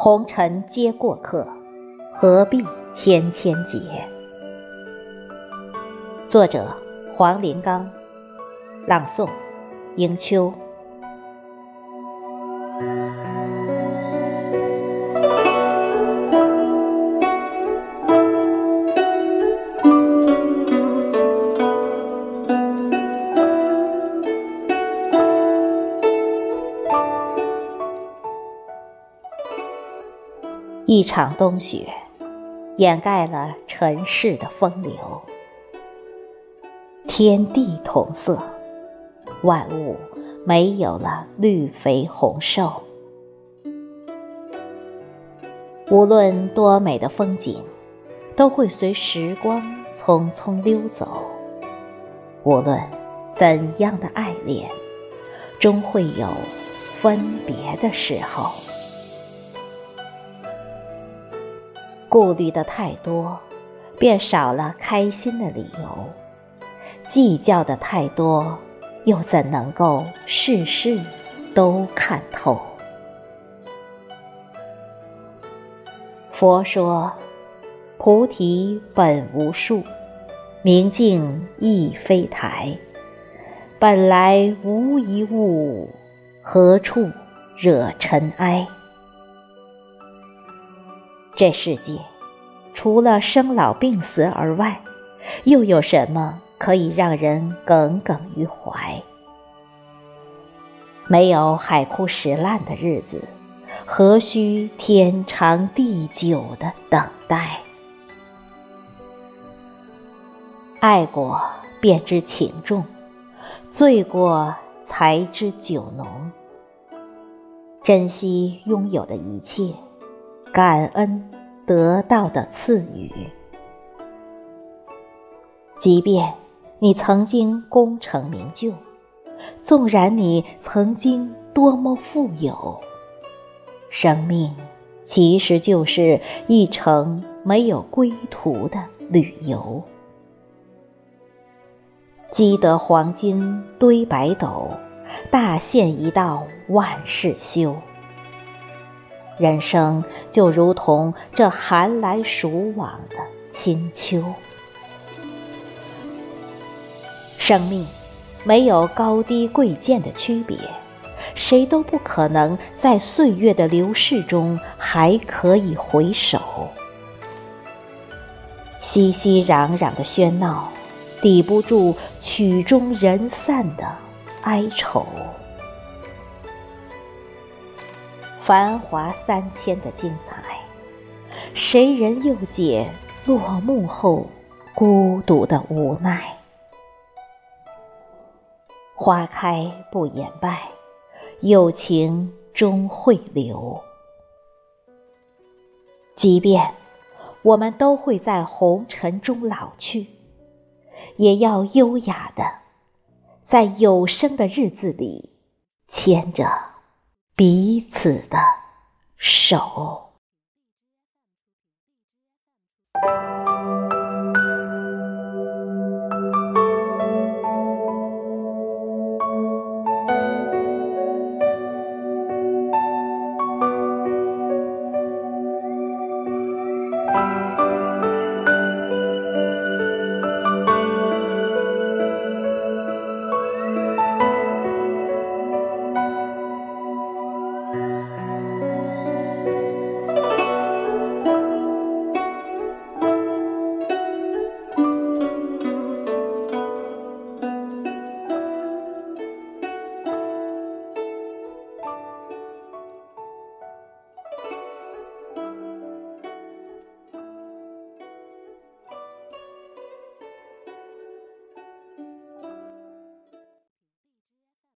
红尘皆过客，何必千千结？作者：黄林刚，朗诵：迎秋。一场冬雪，掩盖了尘世的风流。天地同色，万物没有了绿肥红瘦。无论多美的风景，都会随时光匆匆溜走；无论怎样的爱恋，终会有分别的时候。顾虑的太多，便少了开心的理由；计较的太多，又怎能够事事都看透？佛说：“菩提本无树，明镜亦非台，本来无一物，何处惹尘埃？”这世界，除了生老病死而外，又有什么可以让人耿耿于怀？没有海枯石烂的日子，何须天长地久的等待？爱过便知情重，醉过才知酒浓。珍惜拥有的一切。感恩得到的赐予，即便你曾经功成名就，纵然你曾经多么富有，生命其实就是一程没有归途的旅游。积得黄金堆百斗，大限一到万事休。人生就如同这寒来暑往的清秋，生命没有高低贵贱的区别，谁都不可能在岁月的流逝中还可以回首。熙熙攘攘的喧闹，抵不住曲终人散的哀愁。繁华三千的精彩，谁人又解落幕后孤独的无奈？花开不言败，有情终会留。即便我们都会在红尘中老去，也要优雅的，在有生的日子里牵着。彼此的手。